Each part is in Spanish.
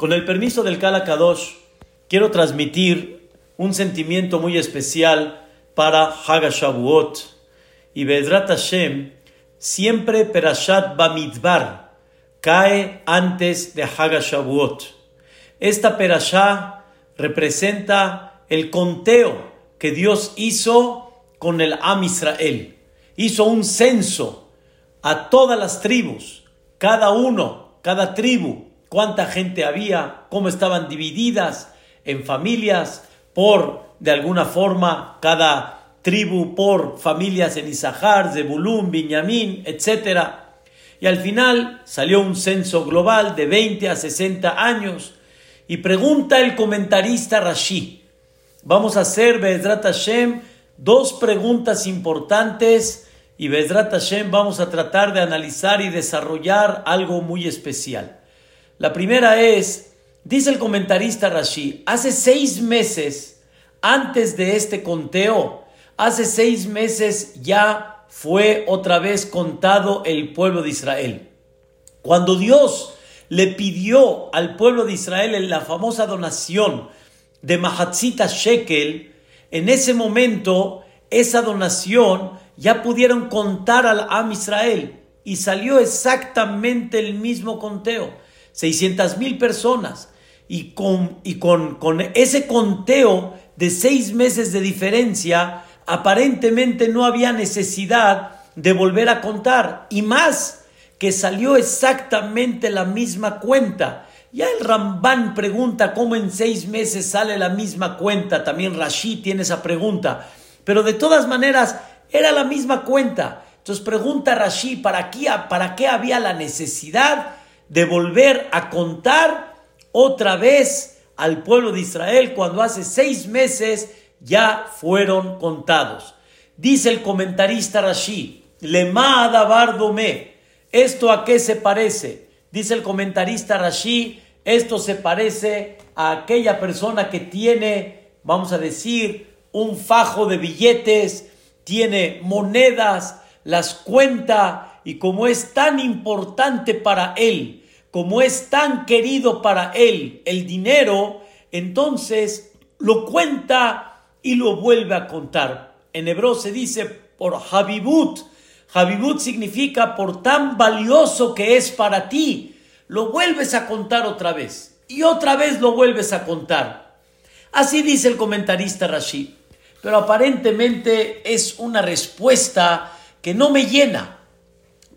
Con el permiso del Kala Kadosh, quiero transmitir un sentimiento muy especial para Hagashavuot y Bedrat Hashem, siempre Perashat Bamidbar cae antes de Hagashavuot. Esta Perashá representa el conteo que Dios hizo con el Am Israel. Hizo un censo a todas las tribus, cada uno, cada tribu, cuánta gente había, cómo estaban divididas en familias, por, de alguna forma, cada tribu por familias en Isahar, Zebulún, Binyamin, etc. Y al final salió un censo global de 20 a 60 años y pregunta el comentarista Rashi. Vamos a hacer, Bezrat Hashem, dos preguntas importantes y Bezrat Hashem vamos a tratar de analizar y desarrollar algo muy especial. La primera es, dice el comentarista Rashi, hace seis meses antes de este conteo, hace seis meses ya fue otra vez contado el pueblo de Israel. Cuando Dios le pidió al pueblo de Israel en la famosa donación de Mahatzita Shekel, en ese momento esa donación ya pudieron contar al Am Israel y salió exactamente el mismo conteo. 600 mil personas. Y, con, y con, con ese conteo de seis meses de diferencia, aparentemente no había necesidad de volver a contar. Y más, que salió exactamente la misma cuenta. Ya el Rambán pregunta cómo en seis meses sale la misma cuenta. También Rashid tiene esa pregunta. Pero de todas maneras, era la misma cuenta. Entonces pregunta Rashid, ¿para qué, ¿para qué había la necesidad de volver a contar otra vez al pueblo de Israel cuando hace seis meses ya fueron contados. Dice el comentarista Rashi, Lema Bardome, ¿esto a qué se parece? Dice el comentarista Rashi, esto se parece a aquella persona que tiene, vamos a decir, un fajo de billetes, tiene monedas, las cuenta y como es tan importante para él como es tan querido para él el dinero, entonces lo cuenta y lo vuelve a contar. En hebreo se dice por Habibut. Habibut significa por tan valioso que es para ti. Lo vuelves a contar otra vez y otra vez lo vuelves a contar. Así dice el comentarista Rashid. Pero aparentemente es una respuesta que no me llena,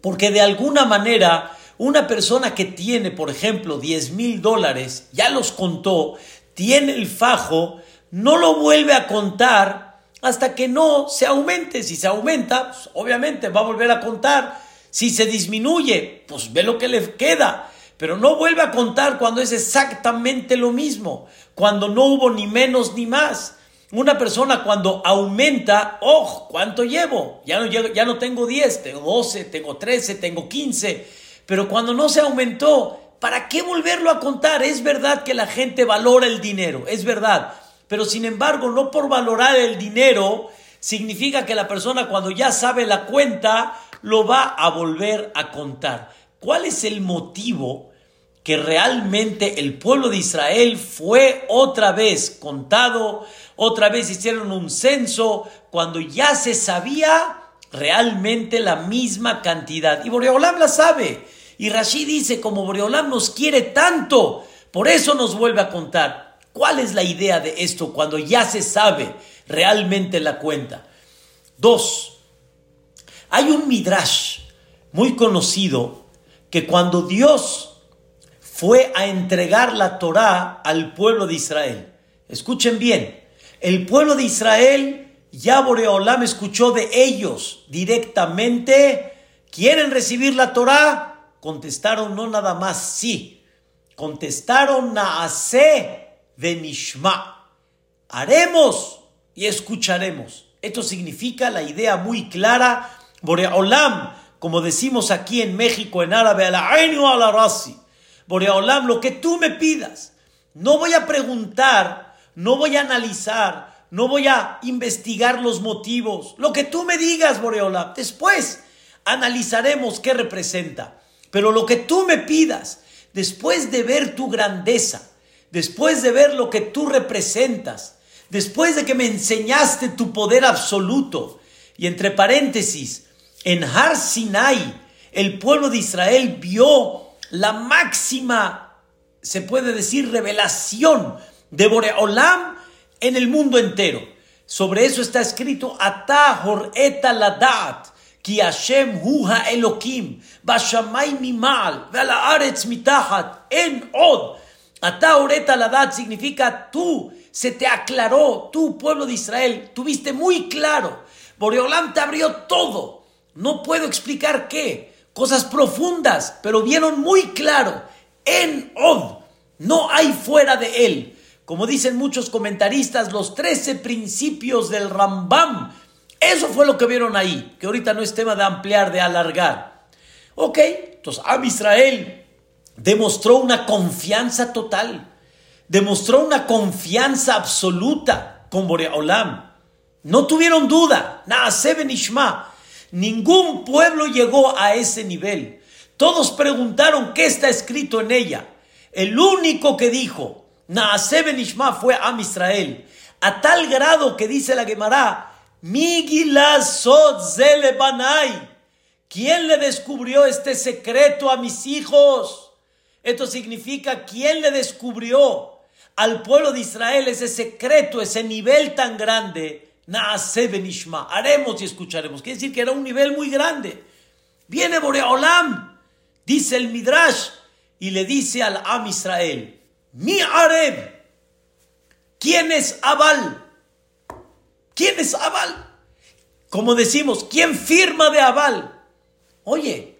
porque de alguna manera una persona que tiene, por ejemplo, 10 mil dólares, ya los contó, tiene el fajo, no lo vuelve a contar hasta que no se aumente. Si se aumenta, pues, obviamente va a volver a contar. Si se disminuye, pues ve lo que le queda. Pero no vuelve a contar cuando es exactamente lo mismo, cuando no hubo ni menos ni más. Una persona cuando aumenta, oh, ¿cuánto llevo? Ya no, ya no tengo 10, tengo 12, tengo 13, tengo 15 pero cuando no se aumentó, ¿para qué volverlo a contar? Es verdad que la gente valora el dinero, es verdad. Pero sin embargo, no por valorar el dinero significa que la persona cuando ya sabe la cuenta lo va a volver a contar. ¿Cuál es el motivo que realmente el pueblo de Israel fue otra vez contado, otra vez hicieron un censo cuando ya se sabía realmente la misma cantidad? Y Boreolam la sabe. Y Rashid dice, como Boreolam nos quiere tanto, por eso nos vuelve a contar. ¿Cuál es la idea de esto cuando ya se sabe realmente la cuenta? Dos, hay un midrash muy conocido que cuando Dios fue a entregar la Torá al pueblo de Israel, escuchen bien, el pueblo de Israel ya Boreolam escuchó de ellos directamente, ¿quieren recibir la Torá? Contestaron no nada más sí, contestaron naase de nishma. Haremos y escucharemos. Esto significa la idea muy clara, Boreolam, como decimos aquí en México en árabe, a la o a la rasi. Boreolam, lo que tú me pidas. No voy a preguntar, no voy a analizar, no voy a investigar los motivos. Lo que tú me digas, Boreolam. Después analizaremos qué representa. Pero lo que tú me pidas, después de ver tu grandeza, después de ver lo que tú representas, después de que me enseñaste tu poder absoluto, y entre paréntesis, en Har Sinai, el pueblo de Israel vio la máxima, se puede decir, revelación de Boreolam en el mundo entero. Sobre eso está escrito Atahor ladat, ki Hashem hu Elokim, bashamay mimal, aretz mitahat, en od. Atahor eta ladat significa tú, se te aclaró, tú pueblo de Israel, tuviste muy claro. Boreolam te abrió todo. No puedo explicar qué, cosas profundas, pero vieron muy claro. En Od, no hay fuera de él. Como dicen muchos comentaristas, los 13 principios del Rambam. Eso fue lo que vieron ahí, que ahorita no es tema de ampliar, de alargar. Ok, entonces Am Israel demostró una confianza total, demostró una confianza absoluta con Boreolam. No tuvieron duda, Naaseben Ishma. Ningún pueblo llegó a ese nivel. Todos preguntaron qué está escrito en ella. El único que dijo, Naaseben Ishma fue Am Israel. A tal grado que dice la Gemara. ¿Quién le descubrió este secreto a mis hijos? Esto significa, ¿quién le descubrió al pueblo de Israel ese secreto, ese nivel tan grande? Naase benishma, haremos y escucharemos. Quiere decir que era un nivel muy grande. Viene Boreolam, dice el Midrash, y le dice al Am Israel, mi Areb, ¿quién es Abal? ¿Quién es Abal? Como decimos, ¿quién firma de Abal? Oye,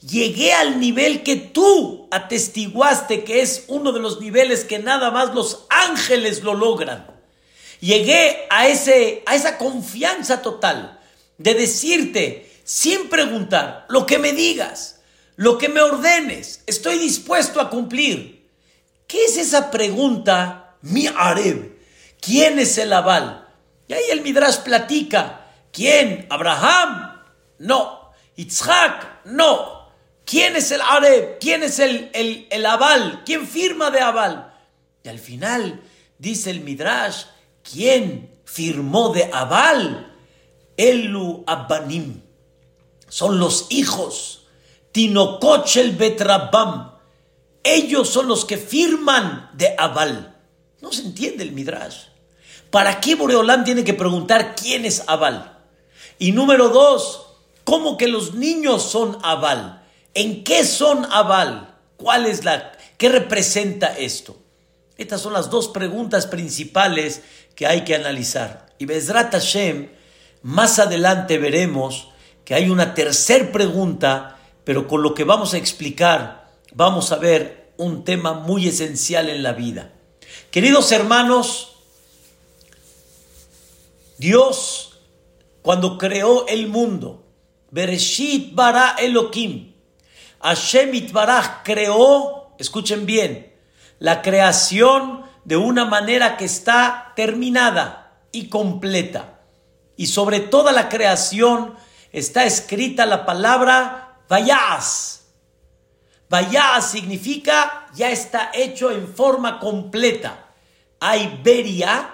llegué al nivel que tú atestiguaste que es uno de los niveles que nada más los ángeles lo logran. Llegué a, ese, a esa confianza total de decirte, sin preguntar, lo que me digas, lo que me ordenes, estoy dispuesto a cumplir. ¿Qué es esa pregunta, mi Areb? ¿Quién es el aval? Y ahí el Midrash platica. ¿Quién? ¿Abraham? No. ¿Itzhak? No. ¿Quién es el Areb? ¿Quién es el, el, el aval? ¿Quién firma de aval? Y al final dice el Midrash, ¿Quién firmó de Abal? Elu Abbanim. Son los hijos. Tinokochel Betrabam. Ellos son los que firman de Abal. No se entiende el Midrash. ¿Para qué Boreolán tiene que preguntar quién es Abal? Y número dos, ¿cómo que los niños son Abal? ¿En qué son Abal? ¿Cuál es la, qué representa esto? Estas son las dos preguntas principales que hay que analizar. Y Bezrat Hashem, más adelante veremos que hay una tercera pregunta, pero con lo que vamos a explicar, vamos a ver un tema muy esencial en la vida. Queridos hermanos, Dios, cuando creó el mundo, Bereshit bara Elohim, Hashem Itbaraj creó, escuchen bien, la creación de una manera que está terminada y completa. Y sobre toda la creación está escrita la palabra vayas. Vayas significa ya está hecho en forma completa. Hay beria,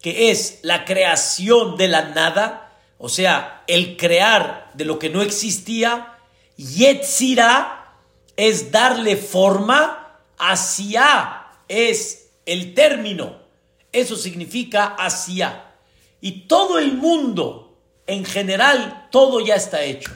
que es la creación de la nada, o sea, el crear de lo que no existía. Yetzira es darle forma, hacia es el término. Eso significa hacia. Y todo el mundo, en general, todo ya está hecho.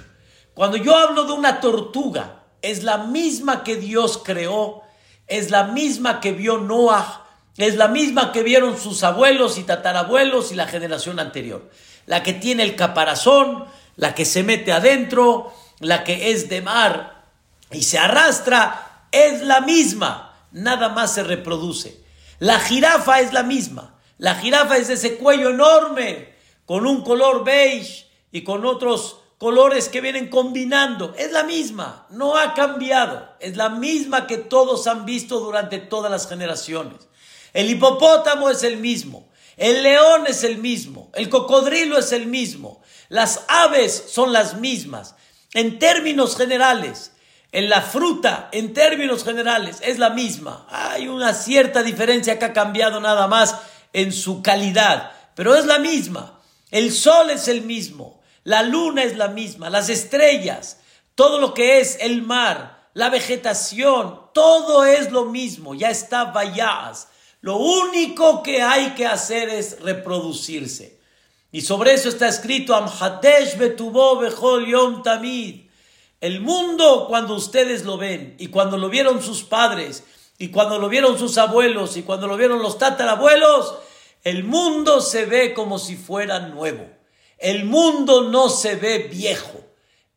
Cuando yo hablo de una tortuga, es la misma que Dios creó, es la misma que vio Noah, es la misma que vieron sus abuelos y tatarabuelos y la generación anterior. La que tiene el caparazón, la que se mete adentro, la que es de mar y se arrastra, es la misma, nada más se reproduce. La jirafa es la misma. La jirafa es ese cuello enorme, con un color beige y con otros colores que vienen combinando. Es la misma, no ha cambiado. Es la misma que todos han visto durante todas las generaciones. El hipopótamo es el mismo. El león es el mismo. El cocodrilo es el mismo. Las aves son las mismas. En términos generales, en la fruta, en términos generales, es la misma. Hay una cierta diferencia que ha cambiado nada más en su calidad, pero es la misma. El sol es el mismo, la luna es la misma, las estrellas, todo lo que es el mar, la vegetación, todo es lo mismo, ya está vayas. Lo único que hay que hacer es reproducirse. Y sobre eso está escrito Amhadesh betubo bechol yom tamid. El mundo cuando ustedes lo ven y cuando lo vieron sus padres y cuando lo vieron sus abuelos y cuando lo vieron los tatarabuelos, el mundo se ve como si fuera nuevo. El mundo no se ve viejo.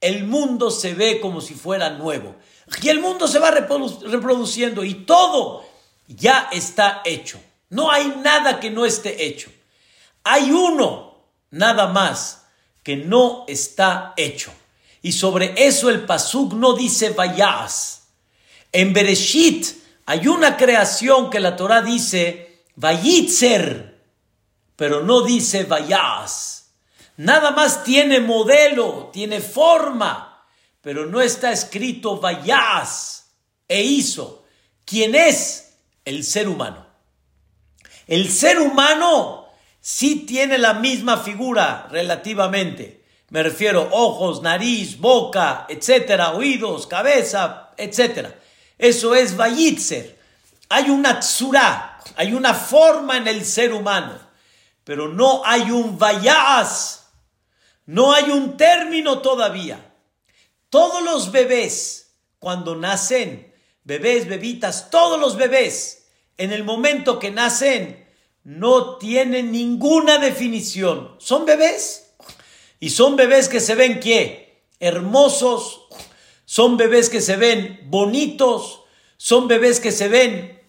El mundo se ve como si fuera nuevo. Y el mundo se va reproduciendo y todo ya está hecho. No hay nada que no esté hecho. Hay uno, nada más, que no está hecho. Y sobre eso el Pasuk no dice vayas. En Bereshit hay una creación que la Torah dice vayitzer, pero no dice vayas. Nada más tiene modelo, tiene forma, pero no está escrito vayas e hizo. ¿Quién es? El ser humano. El ser humano sí tiene la misma figura relativamente me refiero ojos, nariz, boca, etcétera, oídos, cabeza, etcétera. Eso es Vayitzer. Hay una tsura, hay una forma en el ser humano, pero no hay un vayas, no hay un término todavía. Todos los bebés, cuando nacen, bebés, bebitas, todos los bebés, en el momento que nacen, no tienen ninguna definición. Son bebés y son bebés que se ven qué? Hermosos, son bebés que se ven bonitos, son bebés que se ven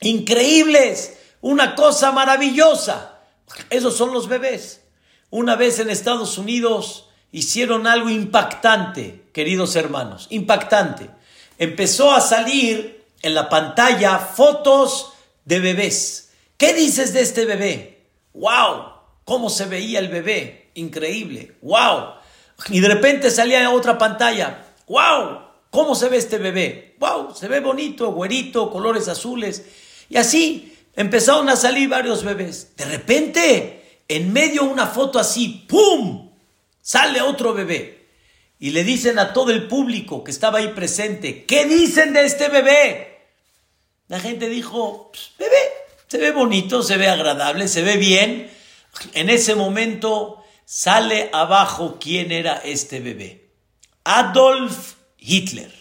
increíbles, una cosa maravillosa. Esos son los bebés. Una vez en Estados Unidos hicieron algo impactante, queridos hermanos, impactante. Empezó a salir en la pantalla fotos de bebés. ¿Qué dices de este bebé? ¡Wow! ¿Cómo se veía el bebé? increíble, wow. Y de repente salía a otra pantalla, wow, ¿cómo se ve este bebé? Wow, se ve bonito, güerito, colores azules. Y así empezaron a salir varios bebés. De repente, en medio de una foto así, ¡pum! Sale otro bebé. Y le dicen a todo el público que estaba ahí presente, ¿qué dicen de este bebé? La gente dijo, pues, bebé, se ve bonito, se ve agradable, se ve bien. En ese momento sale abajo quién era este bebé. Adolf Hitler.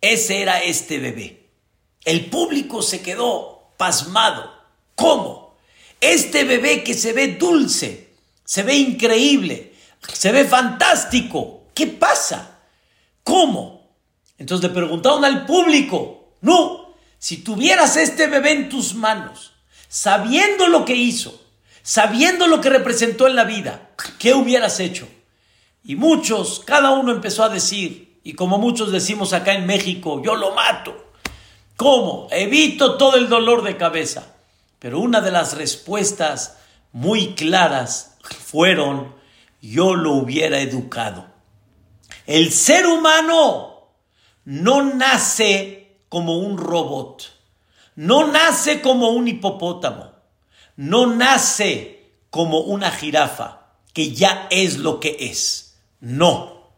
Ese era este bebé. El público se quedó pasmado. ¿Cómo? Este bebé que se ve dulce, se ve increíble, se ve fantástico. ¿Qué pasa? ¿Cómo? Entonces le preguntaron al público, no, si tuvieras este bebé en tus manos, sabiendo lo que hizo, sabiendo lo que representó en la vida, ¿qué hubieras hecho? Y muchos, cada uno empezó a decir, y como muchos decimos acá en México, yo lo mato. ¿Cómo? Evito todo el dolor de cabeza. Pero una de las respuestas muy claras fueron, yo lo hubiera educado. El ser humano no nace como un robot, no nace como un hipopótamo no nace como una jirafa, que ya es lo que es. No.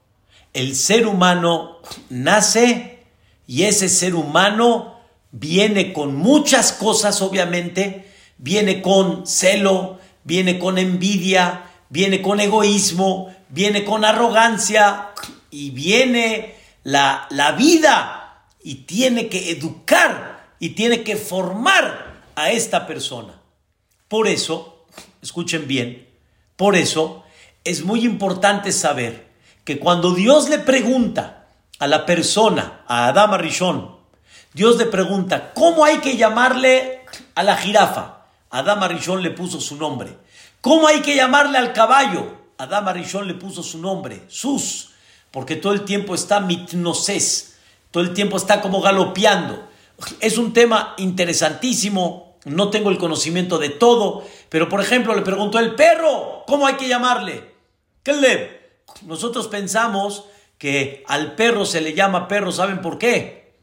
El ser humano nace y ese ser humano viene con muchas cosas, obviamente. Viene con celo, viene con envidia, viene con egoísmo, viene con arrogancia y viene la, la vida y tiene que educar y tiene que formar a esta persona. Por eso, escuchen bien, por eso es muy importante saber que cuando Dios le pregunta a la persona, a Adama Rishon, Dios le pregunta, ¿cómo hay que llamarle a la jirafa? Adama Rishon le puso su nombre. ¿Cómo hay que llamarle al caballo? Adama Rishon le puso su nombre, Sus, porque todo el tiempo está mitnoses, todo el tiempo está como galopeando. Es un tema interesantísimo no tengo el conocimiento de todo, pero por ejemplo le preguntó el perro, ¿cómo hay que llamarle? Caleb. Nosotros pensamos que al perro se le llama perro, ¿saben por qué?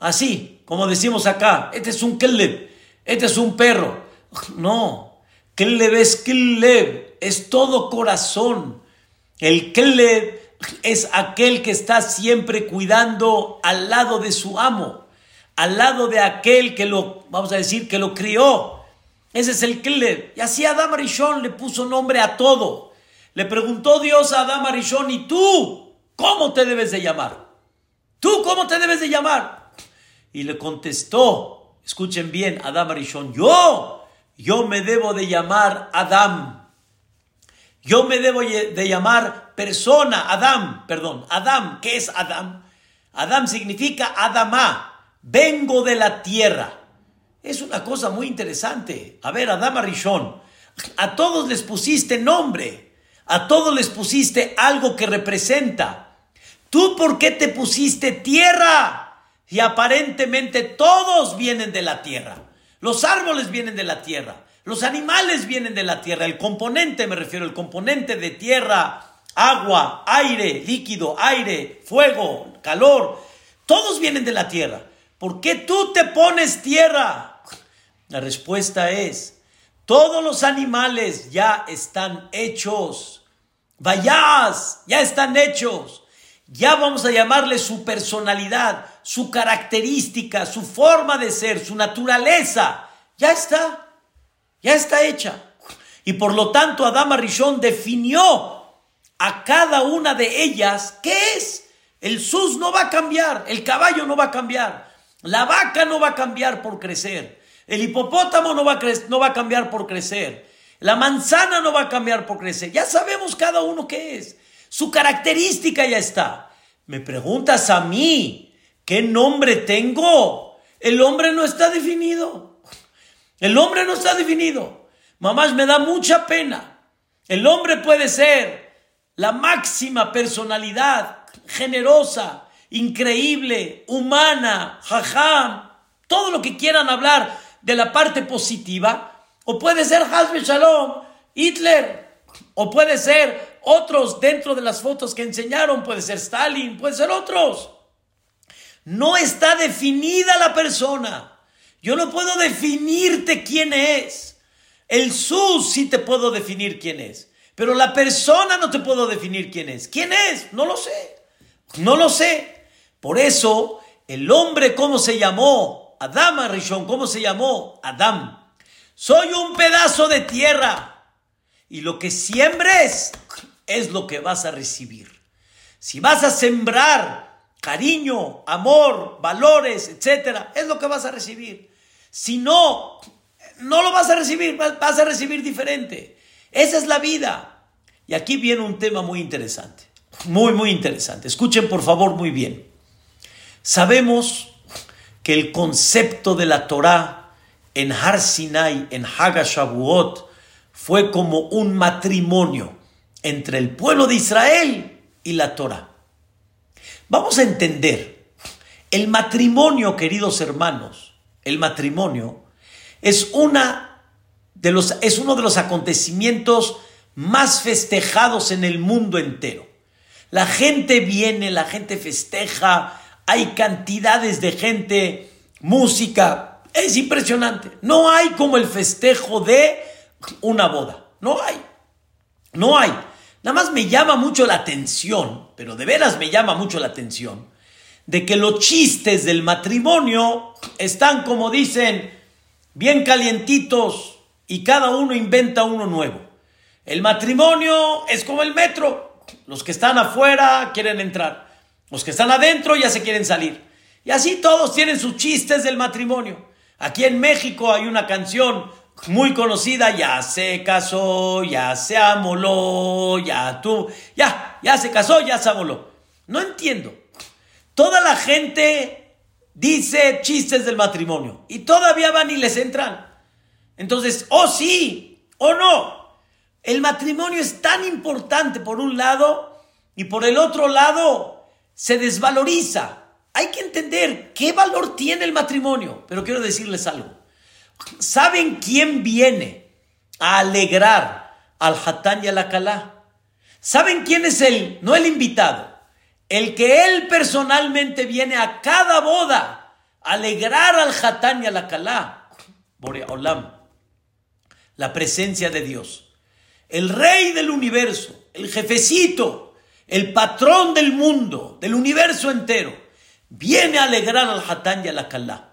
Así, como decimos acá, este es un keleb, este es un perro. No, keleb keleb, es todo corazón. El keleb es aquel que está siempre cuidando al lado de su amo, al lado de aquel que lo, vamos a decir, que lo crió. Ese es el keleb. Y así Adam Arishon le puso nombre a todo. Le preguntó Dios a Adam Arishon, ¿y tú? ¿Cómo te debes de llamar? ¿Tú cómo te debes de llamar? Y le contestó, escuchen bien, Adam Arishon, yo, yo me debo de llamar Adam. Yo me debo de llamar persona, Adam, perdón, Adam, ¿qué es Adam? Adam significa Adama, vengo de la tierra. Es una cosa muy interesante. A ver, Adam Arishon, a todos les pusiste nombre, a todos les pusiste algo que representa. ¿Tú por qué te pusiste tierra? Y aparentemente todos vienen de la tierra. Los árboles vienen de la tierra. Los animales vienen de la tierra. El componente, me refiero, el componente de tierra, agua, aire, líquido, aire, fuego, calor. Todos vienen de la tierra. ¿Por qué tú te pones tierra? La respuesta es, todos los animales ya están hechos. Vayas, ya están hechos ya vamos a llamarle su personalidad, su característica, su forma de ser, su naturaleza. Ya está, ya está hecha. Y por lo tanto Adama Rishon definió a cada una de ellas qué es. El sus no va a cambiar, el caballo no va a cambiar, la vaca no va a cambiar por crecer, el hipopótamo no va a, no va a cambiar por crecer, la manzana no va a cambiar por crecer. Ya sabemos cada uno qué es. Su característica ya está. Me preguntas a mí, ¿qué nombre tengo? El hombre no está definido. El hombre no está definido. Mamás, me da mucha pena. El hombre puede ser la máxima personalidad, generosa, increíble, humana, jajam, todo lo que quieran hablar de la parte positiva, o puede ser Hasbe Shalom, Hitler, o puede ser otros dentro de las fotos que enseñaron, puede ser Stalin, puede ser otros. No está definida la persona. Yo no puedo definirte quién es. El sus sí te puedo definir quién es. Pero la persona no te puedo definir quién es. ¿Quién es? No lo sé. No lo sé. Por eso, el hombre, ¿cómo se llamó? Adama Rishon, ¿cómo se llamó? Adam. Soy un pedazo de tierra. Y lo que siembres, es lo que vas a recibir. Si vas a sembrar cariño, amor, valores, etcétera, es lo que vas a recibir. Si no, no lo vas a recibir, vas a recibir diferente. Esa es la vida. Y aquí viene un tema muy interesante, muy, muy interesante. Escuchen por favor muy bien. Sabemos que el concepto de la Torah en Har Sinai, en Hagashavuot, fue como un matrimonio entre el pueblo de Israel y la Torah. Vamos a entender, el matrimonio, queridos hermanos, el matrimonio es, una de los, es uno de los acontecimientos más festejados en el mundo entero. La gente viene, la gente festeja, hay cantidades de gente, música, es impresionante. No hay como el festejo de una boda, no hay, no hay. Nada más me llama mucho la atención, pero de veras me llama mucho la atención, de que los chistes del matrimonio están, como dicen, bien calientitos y cada uno inventa uno nuevo. El matrimonio es como el metro. Los que están afuera quieren entrar. Los que están adentro ya se quieren salir. Y así todos tienen sus chistes del matrimonio. Aquí en México hay una canción muy conocida, ya se casó, ya se amoló, ya tú, ya, ya se casó, ya se amoló. No entiendo. Toda la gente dice chistes del matrimonio y todavía van y les entran. Entonces, o oh, sí, o no. El matrimonio es tan importante por un lado y por el otro lado se desvaloriza. Hay que entender qué valor tiene el matrimonio, pero quiero decirles algo. ¿Saben quién viene a alegrar al Hatán y al Akalá? ¿Saben quién es él? No el invitado. el que él personalmente viene a cada boda a alegrar al Hatán y a la Kalá, Boreolam, la presencia de Dios, el rey del universo, el jefecito, el patrón del mundo, del universo entero, viene a alegrar al Hatán y a la Kalá.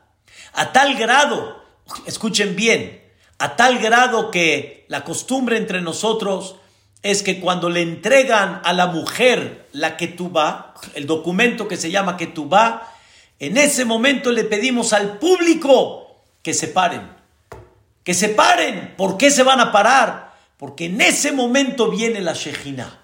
A tal grado, escuchen bien, a tal grado que la costumbre entre nosotros es que cuando le entregan a la mujer la ketubá, el documento que se llama ketubá, en ese momento le pedimos al público que se paren. Que se paren. ¿Por qué se van a parar? Porque en ese momento viene la Shejina.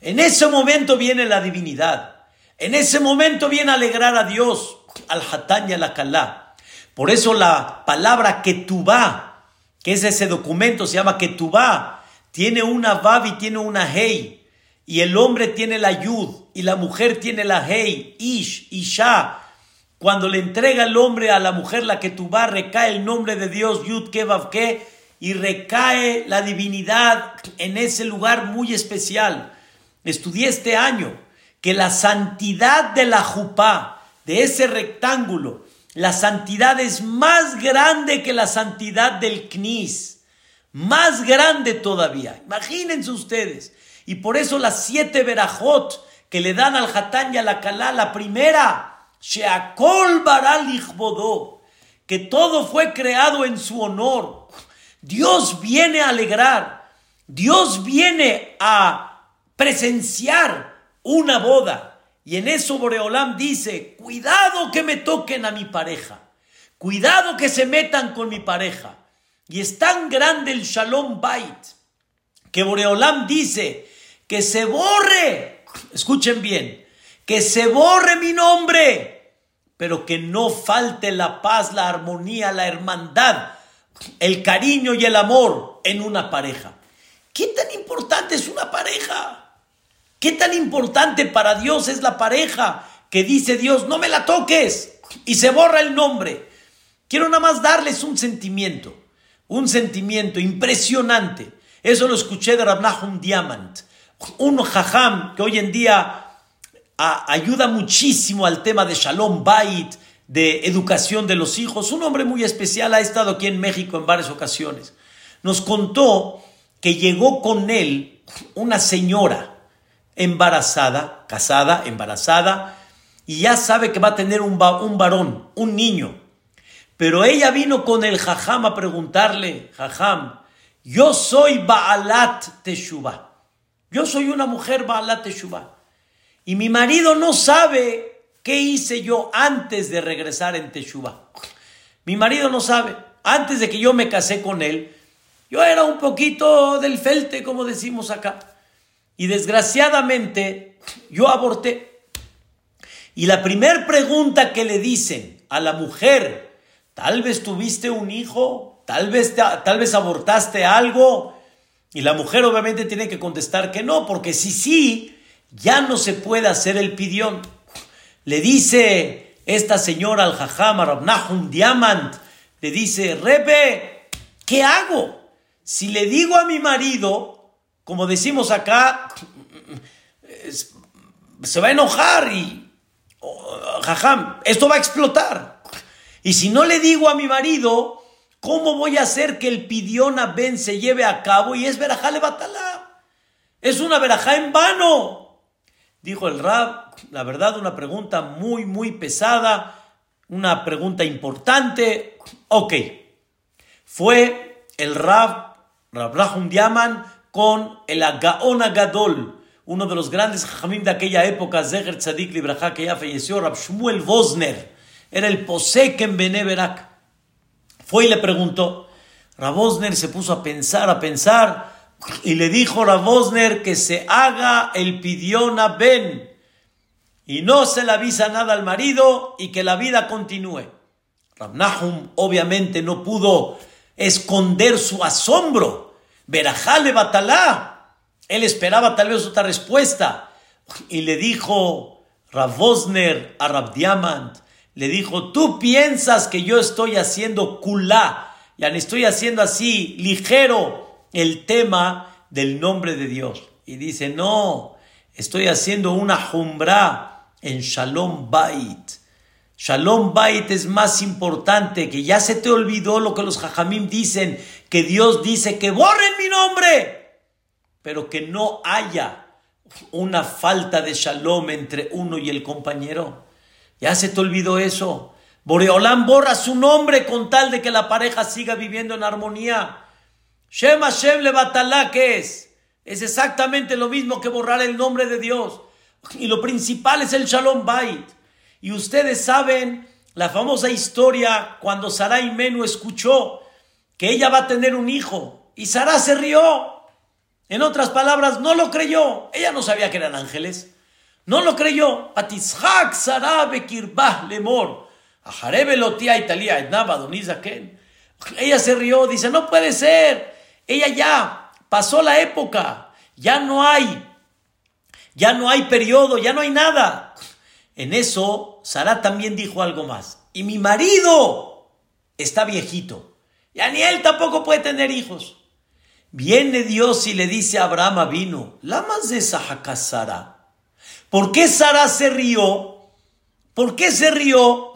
En ese momento viene la divinidad. En ese momento viene a alegrar a Dios, al Hatán y al Kalá. Por eso la palabra ketubá, que es ese documento, se llama ketubá tiene una Vav y tiene una Hei, y el hombre tiene la Yud, y la mujer tiene la Hei, Ish, Isha. Cuando le entrega el hombre a la mujer la va, recae el nombre de Dios, Yud, Kevav, Ke, y recae la divinidad en ese lugar muy especial. Estudié este año que la santidad de la Jupá, de ese rectángulo, la santidad es más grande que la santidad del Knis más grande todavía. Imagínense ustedes. Y por eso las siete verajot que le dan al Hatán y a la Kalá, la primera, Sheakol Baral que todo fue creado en su honor. Dios viene a alegrar, Dios viene a presenciar una boda. Y en eso Boreolam dice, cuidado que me toquen a mi pareja, cuidado que se metan con mi pareja. Y es tan grande el Shalom Bait que Boreolam dice que se borre, escuchen bien, que se borre mi nombre, pero que no falte la paz, la armonía, la hermandad, el cariño y el amor en una pareja. ¿Qué tan importante es una pareja? ¿Qué tan importante para Dios es la pareja que dice Dios, no me la toques y se borra el nombre? Quiero nada más darles un sentimiento un sentimiento impresionante. Eso lo escuché de Rabnahum Diamant, un jajam que hoy en día ayuda muchísimo al tema de Shalom Bait, de educación de los hijos. Un hombre muy especial, ha estado aquí en México en varias ocasiones. Nos contó que llegó con él una señora embarazada, casada, embarazada, y ya sabe que va a tener un, varón, un niño. Pero ella vino con el jajam a preguntarle, jajam, yo soy Baalat Teshuvah. Yo soy una mujer Baalat Teshuvah. Y mi marido no sabe qué hice yo antes de regresar en Teshuvah. Mi marido no sabe. Antes de que yo me casé con él, yo era un poquito del felte, como decimos acá. Y desgraciadamente, yo aborté. Y la primera pregunta que le dicen a la mujer Tal vez tuviste un hijo, tal vez, tal vez abortaste algo. Y la mujer obviamente tiene que contestar que no, porque si sí, ya no se puede hacer el pidión. Le dice esta señora al jajam, Rabnahum Diamant, le dice, Rebe, ¿qué hago? Si le digo a mi marido, como decimos acá, se va a enojar y, oh, jajam, esto va a explotar. Y si no le digo a mi marido, ¿cómo voy a hacer que el pidión a Ben se lleve a cabo? Y es verajá le batalá. Es una verajá en vano. Dijo el Rab, la verdad, una pregunta muy, muy pesada, una pregunta importante. Ok, fue el Rab, Rab Rahum Diaman, con el Agaon Agadol, uno de los grandes jamim de aquella época, Zeher Tzadik Libraja, que ya falleció, Rab Shmuel Vosner era el Posek en Beneberak. Fue y le preguntó. Rabosner se puso a pensar, a pensar, y le dijo Rabosner que se haga el pidión a Ben y no se le avisa nada al marido y que la vida continúe. Rabnahum obviamente no pudo esconder su asombro. Verajale batalá. Él esperaba tal vez otra respuesta. Y le dijo Rabosner a Rabdiamant, le dijo, tú piensas que yo estoy haciendo culá, ya estoy haciendo así ligero el tema del nombre de Dios. Y dice, no, estoy haciendo una jumbra en Shalom Bait. Shalom Bait es más importante, que ya se te olvidó lo que los Jajamim dicen, que Dios dice que borren mi nombre, pero que no haya una falta de Shalom entre uno y el compañero. Ya se te olvidó eso. Boreolán borra su nombre con tal de que la pareja siga viviendo en armonía. Shem Hashem ¿qué es? Es exactamente lo mismo que borrar el nombre de Dios. Y lo principal es el Shalom Bait. Y ustedes saben la famosa historia cuando Sarai Menu escuchó que ella va a tener un hijo y Sara se rió. En otras palabras, no lo creyó. Ella no sabía que eran ángeles. No lo creyó. Atishak Sara Bekirbah Lemor. Italia Ella se rió, dice, no puede ser. Ella ya pasó la época. Ya no hay. Ya no hay periodo, ya no hay nada. En eso, Sara también dijo algo más. Y mi marido está viejito. Ya ni él tampoco puede tener hijos. Viene Dios y le dice a Abraham vino, la más de Sara. ¿Por qué Sara se rió? ¿Por qué se rió?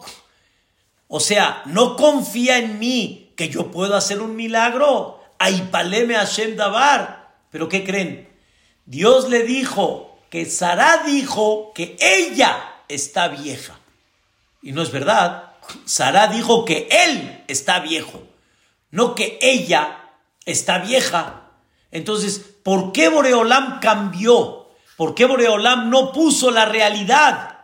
O sea, no confía en mí que yo puedo hacer un milagro. Aipaleme Hashem Dabar. ¿Pero qué creen? Dios le dijo que Sara dijo que ella está vieja. Y no es verdad. Sara dijo que él está viejo, no que ella está vieja. Entonces, ¿por qué Boreolam cambió? ¿Por qué Boreolam no puso la realidad?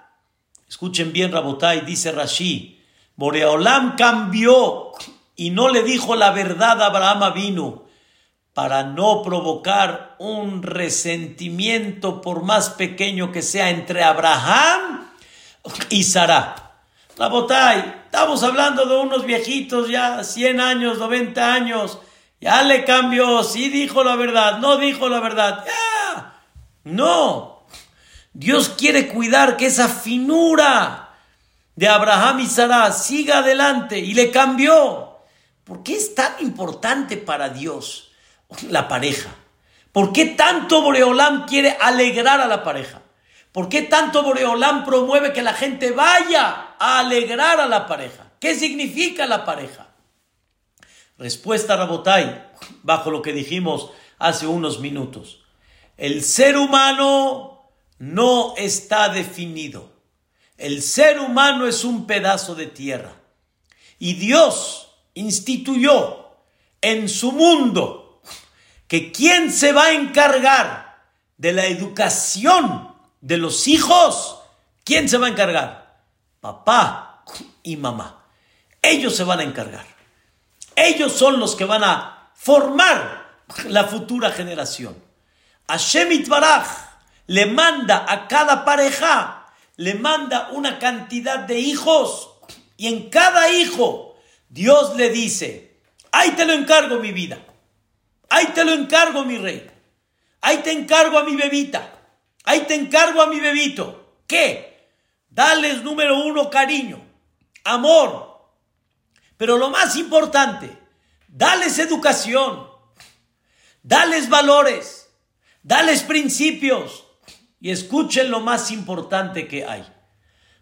Escuchen bien, Rabotai, dice Rashi. Boreolam cambió y no le dijo la verdad a Abraham vino para no provocar un resentimiento por más pequeño que sea entre Abraham y Sara. Rabotay, estamos hablando de unos viejitos ya, 100 años, 90 años. Ya le cambió, sí dijo la verdad, no dijo la verdad. Ya, no. Dios quiere cuidar que esa finura de Abraham y Sara siga adelante y le cambió. ¿Por qué es tan importante para Dios la pareja? ¿Por qué tanto Boreolam quiere alegrar a la pareja? ¿Por qué tanto Boreolán promueve que la gente vaya a alegrar a la pareja? ¿Qué significa la pareja? Respuesta Rabotai, bajo lo que dijimos hace unos minutos. El ser humano no está definido. El ser humano es un pedazo de tierra. Y Dios instituyó en su mundo que quien se va a encargar de la educación de los hijos, ¿quién se va a encargar? Papá y mamá. Ellos se van a encargar. Ellos son los que van a formar la futura generación. Hashem Baraj le manda a cada pareja, le manda una cantidad de hijos y en cada hijo Dios le dice, ahí te lo encargo mi vida, ahí te lo encargo mi rey, ahí te encargo a mi bebita. Ahí te encargo a mi bebito. ¿Qué? Dales número uno cariño, amor. Pero lo más importante, dales educación, dales valores, dales principios. Y escuchen lo más importante que hay.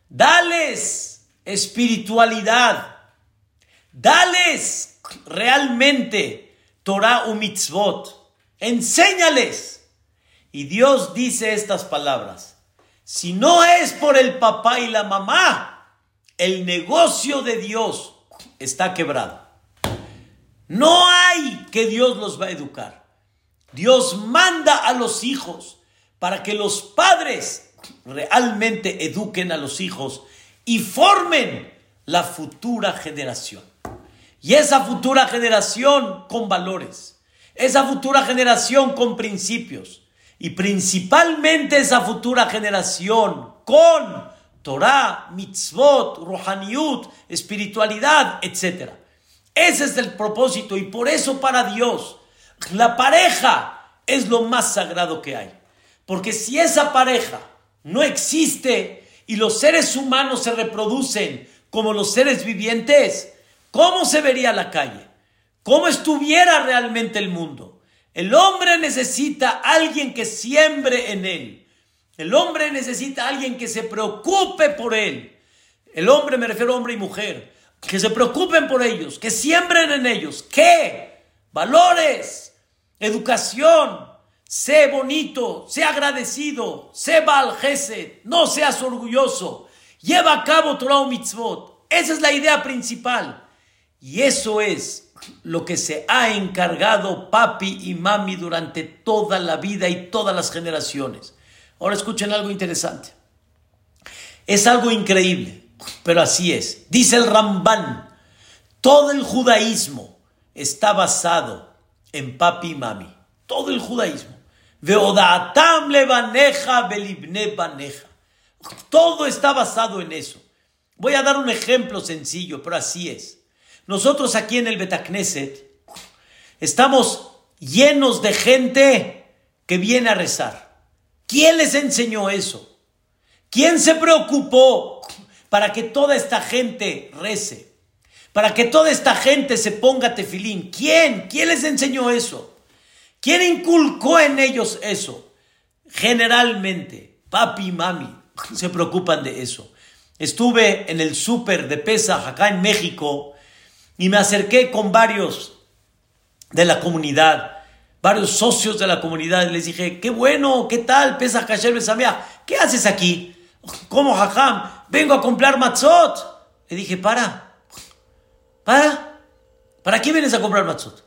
Dales espiritualidad. Dales realmente Torah u mitzvot. Enséñales. Y Dios dice estas palabras. Si no es por el papá y la mamá, el negocio de Dios está quebrado. No hay que Dios los va a educar. Dios manda a los hijos para que los padres realmente eduquen a los hijos y formen la futura generación. Y esa futura generación con valores, esa futura generación con principios, y principalmente esa futura generación con Torah, mitzvot, rohaniut, espiritualidad, etc. Ese es el propósito y por eso para Dios la pareja es lo más sagrado que hay. Porque si esa pareja no existe y los seres humanos se reproducen como los seres vivientes, ¿cómo se vería la calle? ¿Cómo estuviera realmente el mundo? El hombre necesita alguien que siembre en él El hombre necesita alguien que se preocupe por él. El hombre, me refiero a hombre y mujer, que se preocupen por ellos, que siembren en ellos. ¿Qué? Valores, educación, sé bonito, sé agradecido, sé balgesed, no seas orgulloso, lleva a cabo Torah mitzvot. Esa es la idea principal. Y eso es lo que se ha encargado papi y mami durante toda la vida y todas las generaciones. Ahora escuchen algo interesante. Es algo increíble, pero así es. Dice el Ramban, todo el judaísmo está basado en papi y mami. Todo el judaísmo. Todo está basado en eso. Voy a dar un ejemplo sencillo, pero así es. Nosotros aquí en el Betacneset estamos llenos de gente que viene a rezar. ¿Quién les enseñó eso? ¿Quién se preocupó para que toda esta gente rece? Para que toda esta gente se ponga tefilín. ¿Quién? ¿Quién les enseñó eso? ¿Quién inculcó en ellos eso? Generalmente, papi y mami se preocupan de eso. Estuve en el súper de Pesach acá en México y me acerqué con varios de la comunidad, varios socios de la comunidad y les dije, qué bueno, qué tal, Pesach Kasher Besamea, ¿qué haces aquí? ¿Cómo, Jajam? Vengo a comprar matzot. Le dije, para, para, ¿para qué vienes a comprar matzot?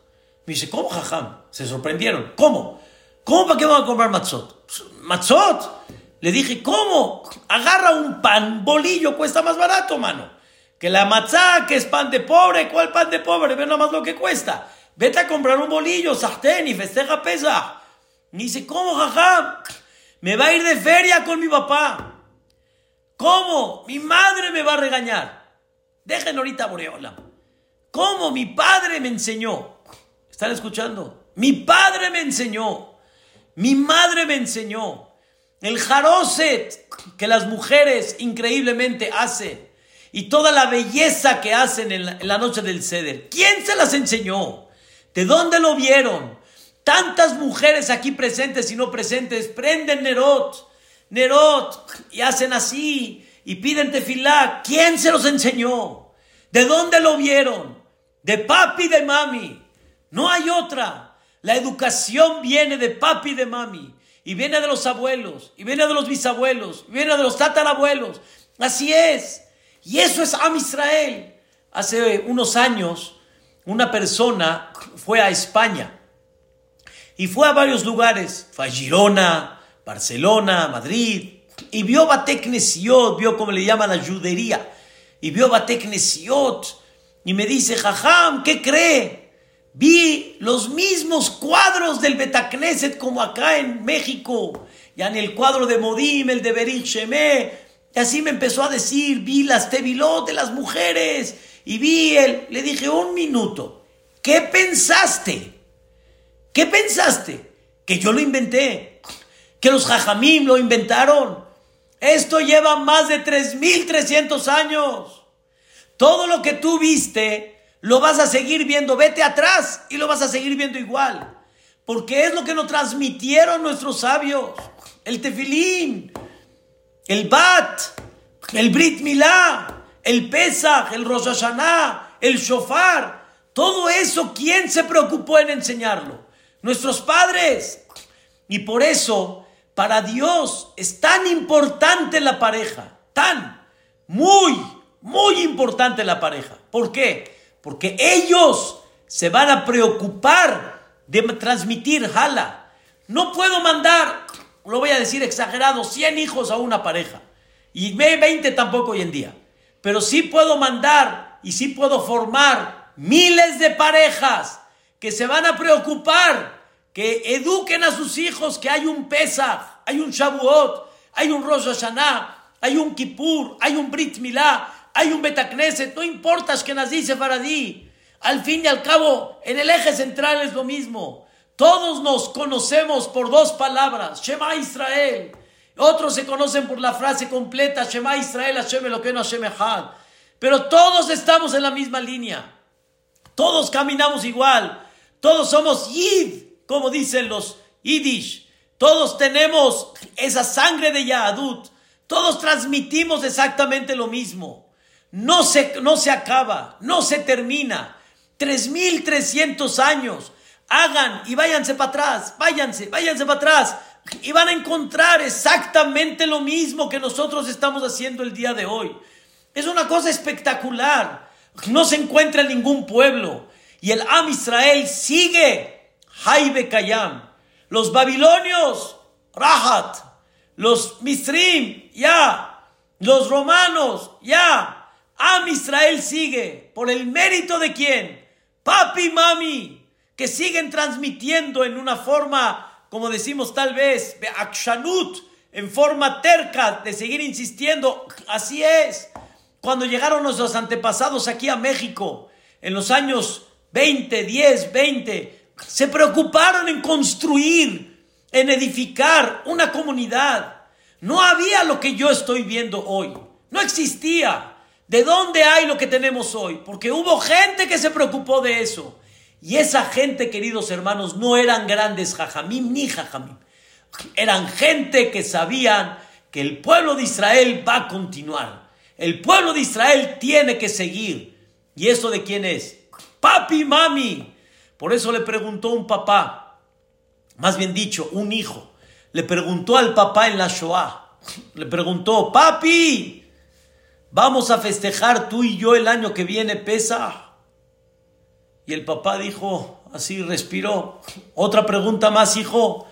Me dice, ¿cómo, Jajam? Se sorprendieron. ¿Cómo? ¿Cómo para qué van a comprar matzot? ¿Matzot? Le dije, ¿cómo? Agarra un pan, bolillo, cuesta más barato, mano. Que la matzá, que es pan de pobre. ¿Cuál pan de pobre? Ve nomás lo que cuesta. Vete a comprar un bolillo, sartén y festeja pesa. Me dice, ¿cómo, Jajam? Me va a ir de feria con mi papá. ¿Cómo? Mi madre me va a regañar. Dejen ahorita Boreola. ¿Cómo? Mi padre me enseñó. ¿Están escuchando? Mi padre me enseñó. Mi madre me enseñó. El jaroset que las mujeres increíblemente hacen. Y toda la belleza que hacen en la, noche del ceder. ¿Quién se las enseñó? ¿De dónde lo vieron? Tantas mujeres aquí presentes y no presentes prenden Nerot, Nerot, y hacen así, y piden tefilá. ¿Quién se los enseñó? ¿De dónde lo vieron? De papi y de mami. No hay otra. La educación viene de papi y de mami. Y viene de los abuelos. Y viene de los bisabuelos. Y viene de los tatarabuelos. Así es. Y eso es Am Israel. Hace unos años, una persona fue a España. Y fue a varios lugares. Fue Barcelona, Madrid. Y vio Bateknesiot, vio como le llaman la judería. Y vio Bateknesiot. Y me dice, Jajam, ¿qué cree? Vi los mismos cuadros del Betacneset como acá en México. Ya en el cuadro de Modim, el de Berit Shemé. Y así me empezó a decir, vi las tevilot de las mujeres. Y vi él. Le dije, un minuto. ¿Qué pensaste? ¿Qué pensaste? Que yo lo inventé. Que los jajamim lo inventaron. Esto lleva más de 3.300 años. Todo lo que tú viste lo vas a seguir viendo, vete atrás y lo vas a seguir viendo igual. Porque es lo que nos transmitieron nuestros sabios. El tefilín, el bat, el brit milá, el pesach, el rosh hashanah, el shofar. Todo eso, ¿quién se preocupó en enseñarlo? Nuestros padres. Y por eso, para Dios es tan importante la pareja. Tan, muy, muy importante la pareja. ¿Por qué? porque ellos se van a preocupar de transmitir jala. No puedo mandar, lo voy a decir exagerado, 100 hijos a una pareja. Y 20 tampoco hoy en día. Pero sí puedo mandar y sí puedo formar miles de parejas que se van a preocupar, que eduquen a sus hijos que hay un Pesach, hay un Shavuot, hay un Rosh Hashanah, hay un Kippur, hay un Brit Milá, hay un Betacneset, no importa que dice Faradí. Al fin y al cabo, en el eje central es lo mismo. Todos nos conocemos por dos palabras, Shema Israel. Otros se conocen por la frase completa, Shema Israel, Hashem lo que no Hashem Echad. Pero todos estamos en la misma línea. Todos caminamos igual. Todos somos Yid, como dicen los Yiddish. todos tenemos esa sangre de Yahadut, todos transmitimos exactamente lo mismo. No se, no se acaba, no se termina. 3.300 años. Hagan y váyanse para atrás, váyanse, váyanse para atrás. Y van a encontrar exactamente lo mismo que nosotros estamos haciendo el día de hoy. Es una cosa espectacular. No se encuentra en ningún pueblo. Y el Am Israel sigue. Jaibe Kayam. Los babilonios, Rahat. Los Misrim, ya. Los romanos, ya. Am Israel sigue. ¿Por el mérito de quién? Papi, mami. Que siguen transmitiendo en una forma, como decimos tal vez, akshanut, en forma terca, de seguir insistiendo. Así es. Cuando llegaron nuestros antepasados aquí a México, en los años 20, 10, 20, se preocuparon en construir, en edificar una comunidad. No había lo que yo estoy viendo hoy. No existía. ¿De dónde hay lo que tenemos hoy? Porque hubo gente que se preocupó de eso. Y esa gente, queridos hermanos, no eran grandes jajamim ni jajamim. Eran gente que sabían que el pueblo de Israel va a continuar el pueblo de Israel tiene que seguir. ¿Y eso de quién es? Papi, mami. Por eso le preguntó un papá, más bien dicho, un hijo, le preguntó al papá en la Shoah, le preguntó, papi, vamos a festejar tú y yo el año que viene, pesa. Y el papá dijo, así respiró, otra pregunta más, hijo.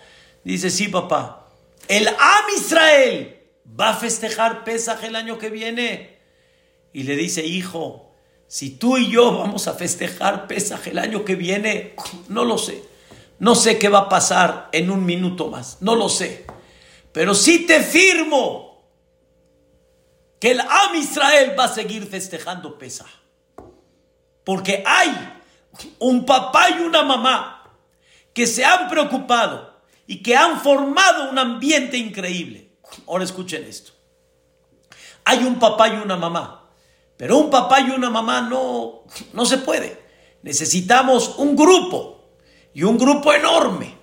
Dice, sí, papá, el Am Israel va a festejar Pesaj el año que viene. Y le dice, hijo, si tú y yo vamos a festejar Pesaj el año que viene, no lo sé. No sé qué va a pasar en un minuto más, no lo sé. Pero sí te firmo que el Am Israel va a seguir festejando Pesaj. Porque hay un papá y una mamá que se han preocupado y que han formado un ambiente increíble. Ahora escuchen esto. Hay un papá y una mamá, pero un papá y una mamá no, no se puede. Necesitamos un grupo y un grupo enorme.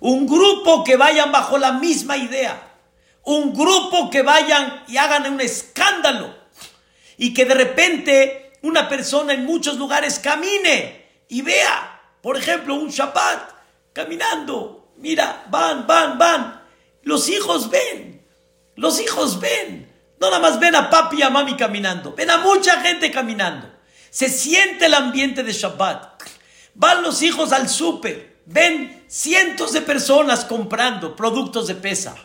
Un grupo que vayan bajo la misma idea. Un grupo que vayan y hagan un escándalo. Y que de repente una persona en muchos lugares camine y vea, por ejemplo, un Shabbat caminando. Mira, van, van, van. Los hijos ven. Los hijos ven. No nada más ven a papi y a mami caminando. Ven a mucha gente caminando. Se siente el ambiente de Shabbat. Van los hijos al súper. Ven cientos de personas comprando productos de pesa.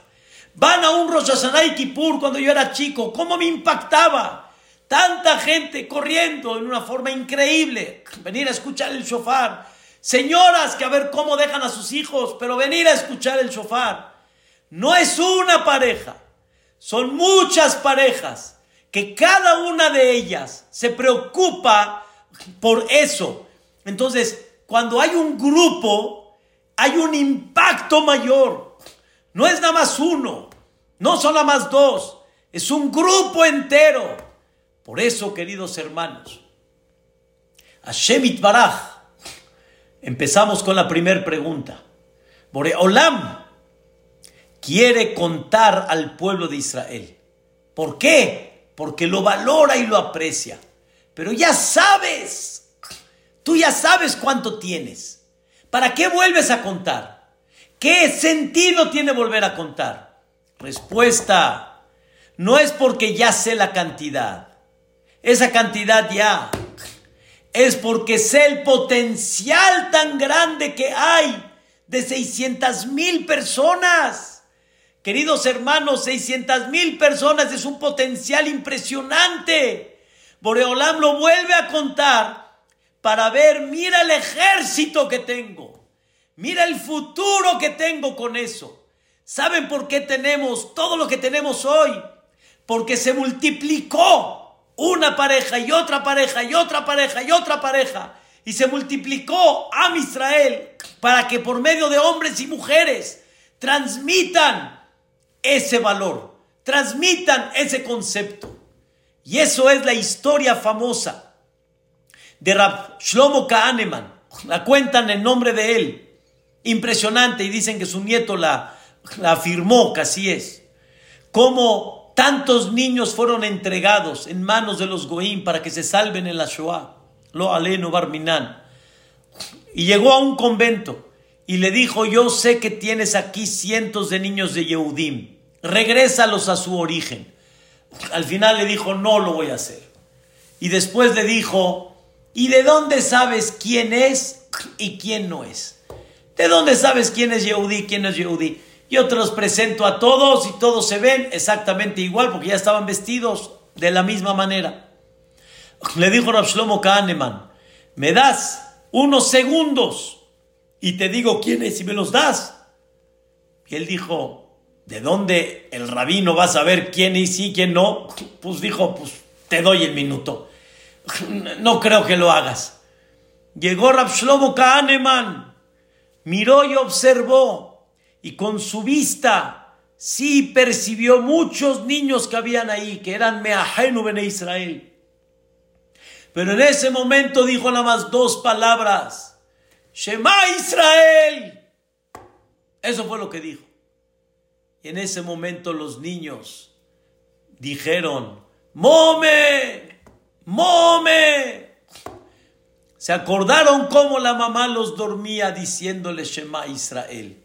Van a un Rosh Hashanah y Kippur cuando yo era chico. ¿Cómo me impactaba? Tanta gente corriendo en una forma increíble. Venir a escuchar el shofar. Señoras que a ver cómo dejan a sus hijos, pero venir a escuchar el shofar. No es una pareja. Son muchas parejas que cada una de ellas se preocupa por eso. Entonces, cuando hay un grupo, hay un impacto mayor. No es nada más uno, no son nada más dos, es un grupo entero. Por eso, queridos hermanos, Shemit Baraj, empezamos con la primera pregunta. Olam quiere contar al pueblo de Israel. ¿Por qué? Porque lo valora y lo aprecia. Pero ya sabes, tú ya sabes cuánto tienes. ¿Para qué vuelves a contar? ¿Qué sentido tiene volver a contar? Respuesta, no es porque ya sé la cantidad. Esa cantidad ya. Es porque sé el potencial tan grande que hay de 600 mil personas Queridos hermanos, 600 mil personas es un potencial impresionante. Boreolam lo vuelve a contar para ver, mira el ejército que tengo, mira el futuro que tengo con eso. ¿Saben por qué tenemos todo lo que tenemos hoy? Porque se multiplicó una pareja y otra pareja y otra pareja y otra pareja. Y se multiplicó a Israel para que por medio de hombres y mujeres transmitan ese valor, transmitan ese concepto. Y eso es la historia famosa de Rab Shlomo Kahneman. La cuentan en nombre de él. Impresionante. Y dicen que su nieto la, afirmó que así es. Cómo tantos niños fueron entregados en manos de los Goim para que se salven en la Shoah. Lo aleno barminan. Y llegó a un convento y le dijo, yo sé que tienes aquí cientos de niños de Yehudim, regrésalos a su origen. Al final le dijo, no lo voy a hacer. Y después le dijo, ¿y de dónde sabes quién es y quién no es? ¿De dónde sabes quién es Yehudí, quién no es Yehudí? Yo te los presento a todos y todos se ven exactamente igual porque ya estaban vestidos de la misma manera. Le dijo Rav Shlomo Kahneman, me das unos segundos y te digo quién es y me los das. Y él dijo, ¿de dónde el rabino va a saber quién es y quién no? Pues dijo, pues te doy el minuto. No creo que lo hagas. Llegó Rav Shlomo Kahneman, miró y observó, y con su vista sí percibió muchos niños que habían ahí, que eran Meahenu en Israel. Pero en ese momento dijo nada más dos palabras. Shema Israel. Eso fue lo que dijo. Y en ese momento los niños dijeron, Mome, Mome. Se acordaron cómo la mamá los dormía diciéndole Shema Israel.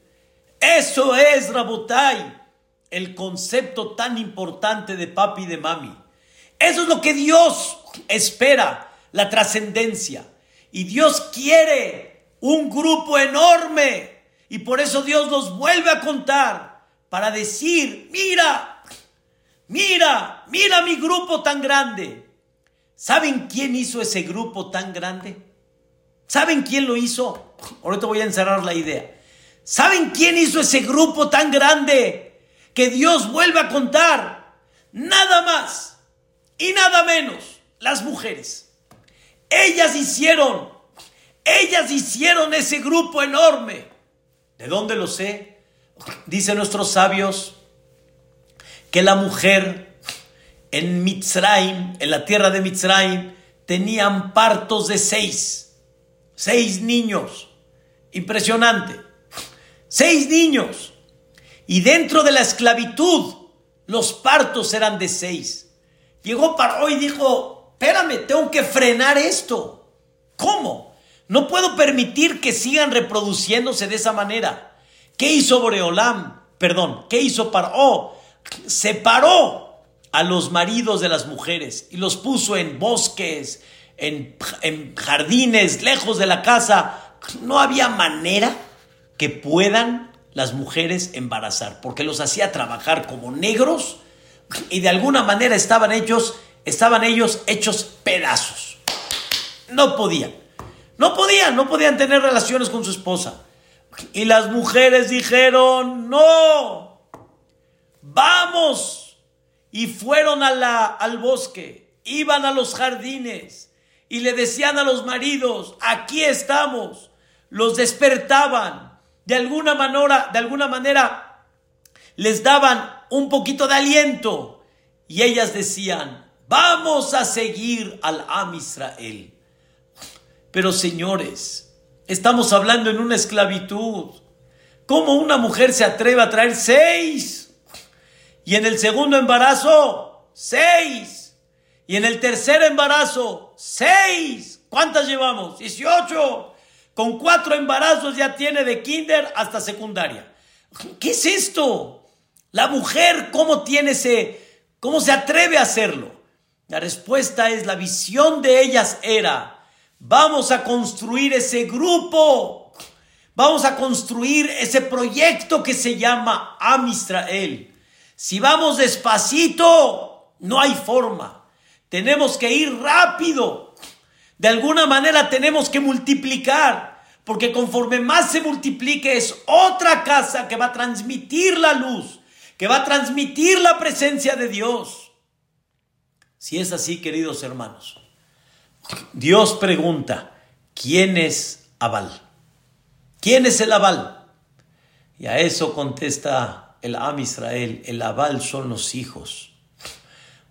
Eso es, Rabotai, el concepto tan importante de papi y de mami. Eso es lo que Dios espera, la trascendencia. Y Dios quiere un grupo enorme. Y por eso Dios nos vuelve a contar para decir, mira, mira, mira mi grupo tan grande. ¿Saben quién hizo ese grupo tan grande? ¿Saben quién lo hizo? Ahorita voy a encerrar la idea. ¿Saben quién hizo ese grupo tan grande que Dios vuelve a contar? Nada más y nada menos las mujeres. Ellas hicieron, ellas hicieron ese grupo enorme. ¿De dónde lo sé? Dicen nuestros sabios que la mujer en Mitzrayim, en la tierra de Mitzrayim, tenían partos de seis, seis niños. Impresionante. Seis niños. Y dentro de la esclavitud, los partos eran de seis. Llegó Paró y dijo, espérame, tengo que frenar esto. ¿Cómo? No puedo permitir que sigan reproduciéndose de esa manera. ¿Qué hizo Boreolam? Perdón, ¿qué hizo Paró? Separó a los maridos de las mujeres y los puso en bosques, en, en jardines, lejos de la casa. No había manera que puedan las mujeres embarazar, porque los hacía trabajar como negros y de alguna manera estaban ellos, estaban ellos hechos pedazos. No podían. No podían, no podían tener relaciones con su esposa. Y las mujeres dijeron, no, vamos. Y fueron a la, al bosque, iban a los jardines y le decían a los maridos, aquí estamos. Los despertaban. De alguna manera, de alguna manera les daban un poquito de aliento. Y ellas decían, vamos a seguir al Am Israel. Pero señores, estamos hablando en una esclavitud. ¿Cómo una mujer se atreve a traer seis? Y en el segundo embarazo, seis. Y en el tercer embarazo, seis. ¿Cuántas llevamos? Dieciocho. Con cuatro embarazos ya tiene de kinder hasta secundaria. ¿Qué es esto? La mujer, ¿cómo tiene ese, cómo se atreve a hacerlo? La respuesta es, la visión de ellas era, vamos a construir ese grupo, vamos a construir ese proyecto que se llama Am Israel. Si vamos despacito, no hay forma. Tenemos que ir rápido. De alguna manera tenemos que multiplicar, porque conforme más se multiplique es otra casa que va a transmitir la luz que va a transmitir la presencia de Dios. Si es así, queridos hermanos, Dios pregunta, ¿quién es Abal? ¿Quién es el Abal? Y a eso contesta el Am Israel, el Abal son los hijos.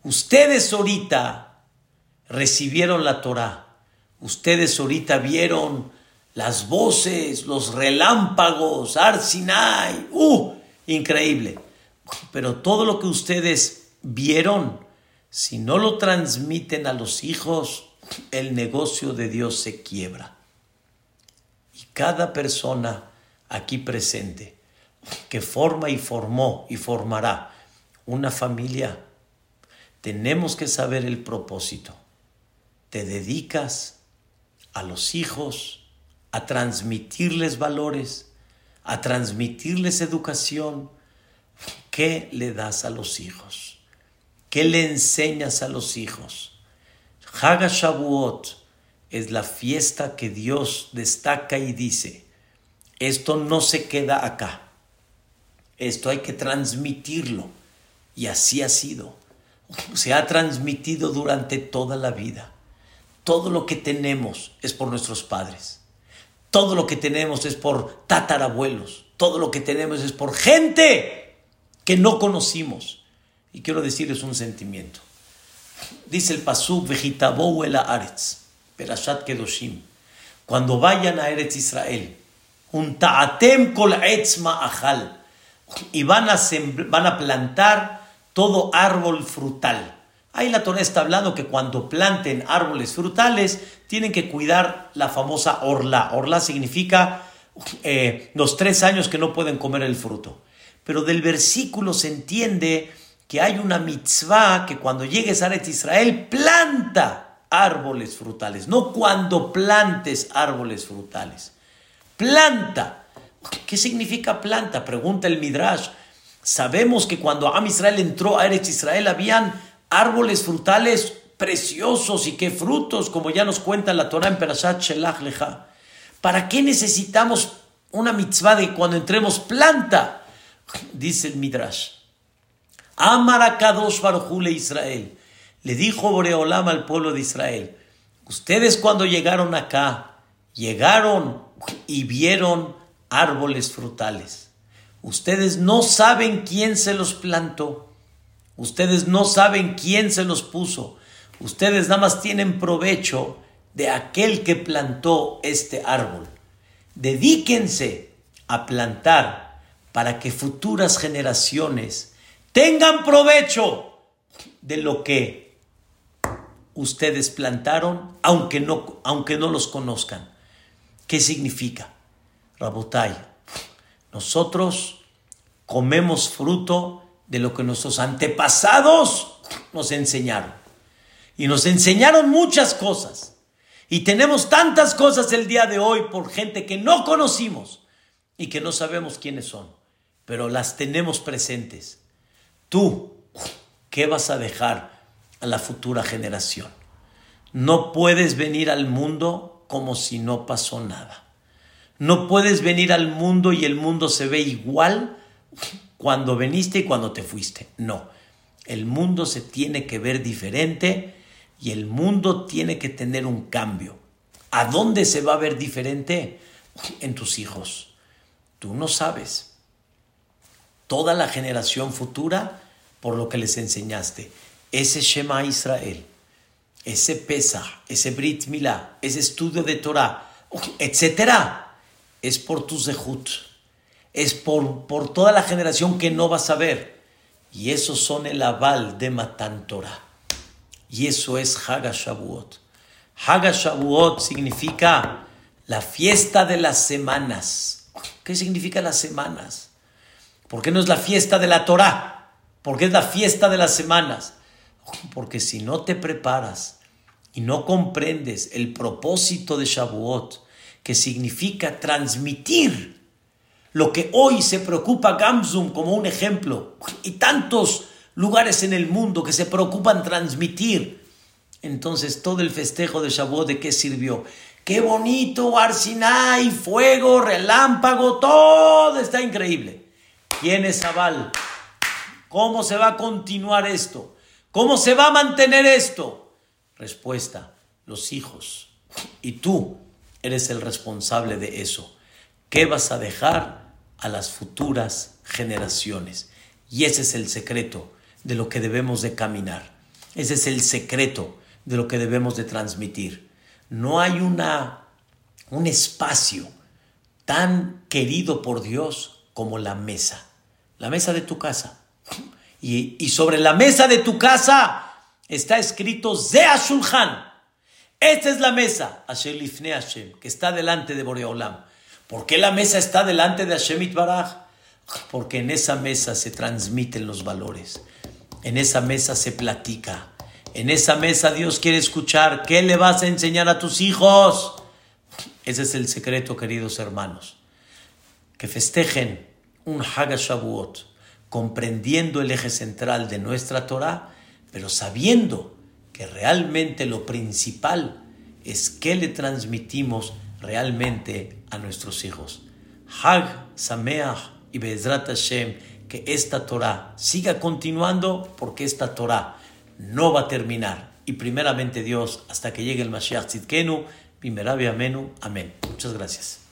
Ustedes ahorita recibieron la Torah, ustedes ahorita vieron las voces, los relámpagos, Arsinai, uh, increíble. Pero todo lo que ustedes vieron, si no lo transmiten a los hijos, el negocio de Dios se quiebra. Y cada persona aquí presente que forma y formó y formará una familia, tenemos que saber el propósito. Te dedicas a los hijos, a transmitirles valores, a transmitirles educación. ¿Qué le das a los hijos? ¿Qué le enseñas a los hijos? Haga Shavuot es la fiesta que Dios destaca y dice, esto no se queda acá, esto hay que transmitirlo. Y así ha sido. Se ha transmitido durante toda la vida. Todo lo que tenemos es por nuestros padres. Todo lo que tenemos es por tatarabuelos. Todo lo que tenemos es por gente que no conocimos. Y quiero decirles un sentimiento. Dice el Pasuk, Vejitabou el Aretz, Perashat Kedoshim. Cuando vayan a Eretz Israel, un ta'atem kol etzma achal, y van a, van a plantar todo árbol frutal. Ahí la Torah está hablando que cuando planten árboles frutales, tienen que cuidar la famosa orla. Orla significa eh, los tres años que no pueden comer el fruto. Pero del versículo se entiende que hay una mitzvah que cuando llegues a Eretz Israel, planta árboles frutales. No cuando plantes árboles frutales. Planta. ¿Qué significa planta? Pregunta el Midrash. Sabemos que cuando Am Israel entró a Eretz Israel habían árboles frutales preciosos y qué frutos, como ya nos cuenta la Torah en Perashat Shelach Lecha. ¿Para qué necesitamos una mitzvah de cuando entremos planta? Dice el Midrash. Amarakadosh Barjule Israel. Le dijo Boreolam al pueblo de Israel. Ustedes cuando llegaron acá, llegaron y vieron árboles frutales. Ustedes no saben quién se los plantó. Ustedes no saben quién se los puso. Ustedes nada más tienen provecho de aquel que plantó este árbol. Dedíquense a plantar para que futuras generaciones tengan provecho de lo que ustedes plantaron, aunque no, aunque no los conozcan. ¿Qué significa? Rabotai, nosotros comemos fruto de lo que nuestros antepasados nos enseñaron. Y nos enseñaron muchas cosas. Y tenemos tantas cosas el día de hoy por gente que no conocimos y que no sabemos quiénes son, pero las tenemos presentes. Tú, ¿qué vas a dejar a la futura generación? No puedes venir al mundo como si no pasó nada. No puedes venir al mundo y el mundo se ve igual cuando veniste y cuando te fuiste. No, el mundo se tiene que ver diferente y el mundo tiene que tener un cambio. ¿A dónde se va a ver diferente? En tus hijos. Tú no sabes. Toda la generación futura por lo que les enseñaste. Ese Shema Israel, ese Pesach, ese Brit Milá, ese estudio de Torah, etcétera es por tu zehut, es por, por toda la generación que no vas a ver. Y esos son el aval de Matan Torah. Y eso es Hagashavuot. Hagashavuot significa la fiesta de las semanas. ¿Qué significa las semanas? ¿Por qué no es la fiesta de la Torah? ¿Por qué es la fiesta de las semanas? Porque si no te preparas y no comprendes el propósito de Shavuot, que significa transmitir lo que hoy se preocupa Gamsum como un ejemplo y tantos lugares en el mundo que se preocupan transmitir. Entonces todo el festejo de Shavuot de qué sirvió? Qué bonito, Arsinai, fuego, relámpago, todo está increíble. ¿Quién es Abal? ¿Cómo se va a continuar esto? ¿Cómo se va a mantener esto? Respuesta, los hijos. Y tú, eres el responsable de eso. ¿Qué vas a dejar a las futuras generaciones? Y ese es el secreto de lo que debemos de caminar. Ese es el secreto de lo que debemos de transmitir. No hay una, un espacio tan querido por Dios como la mesa. La mesa de tu casa. Y, sobre la mesa de tu casa está escrito Zea Shulchan. Esta es la mesa, Hashem Hashem, que está delante de Boreolam. ¿Por qué la mesa está delante de Hashem Itbaraj? Porque en esa mesa se transmiten los valores. En esa mesa se platica. En esa mesa Dios quiere escuchar. ¿Qué le vas a enseñar a tus hijos? Ese es el secreto, queridos hermanos. Que festejen un Hagashavuot, comprendiendo el eje central de nuestra Torah, pero sabiendo que realmente lo principal es que le transmitimos realmente a nuestros hijos. Hag Sameach y Bezrat Hashem, que esta Torah siga continuando porque esta Torah no va a terminar. Y primeramente Dios, hasta que llegue el Mashiach Tzidkenu, Bimerabi Amenu. Amén. Muchas gracias.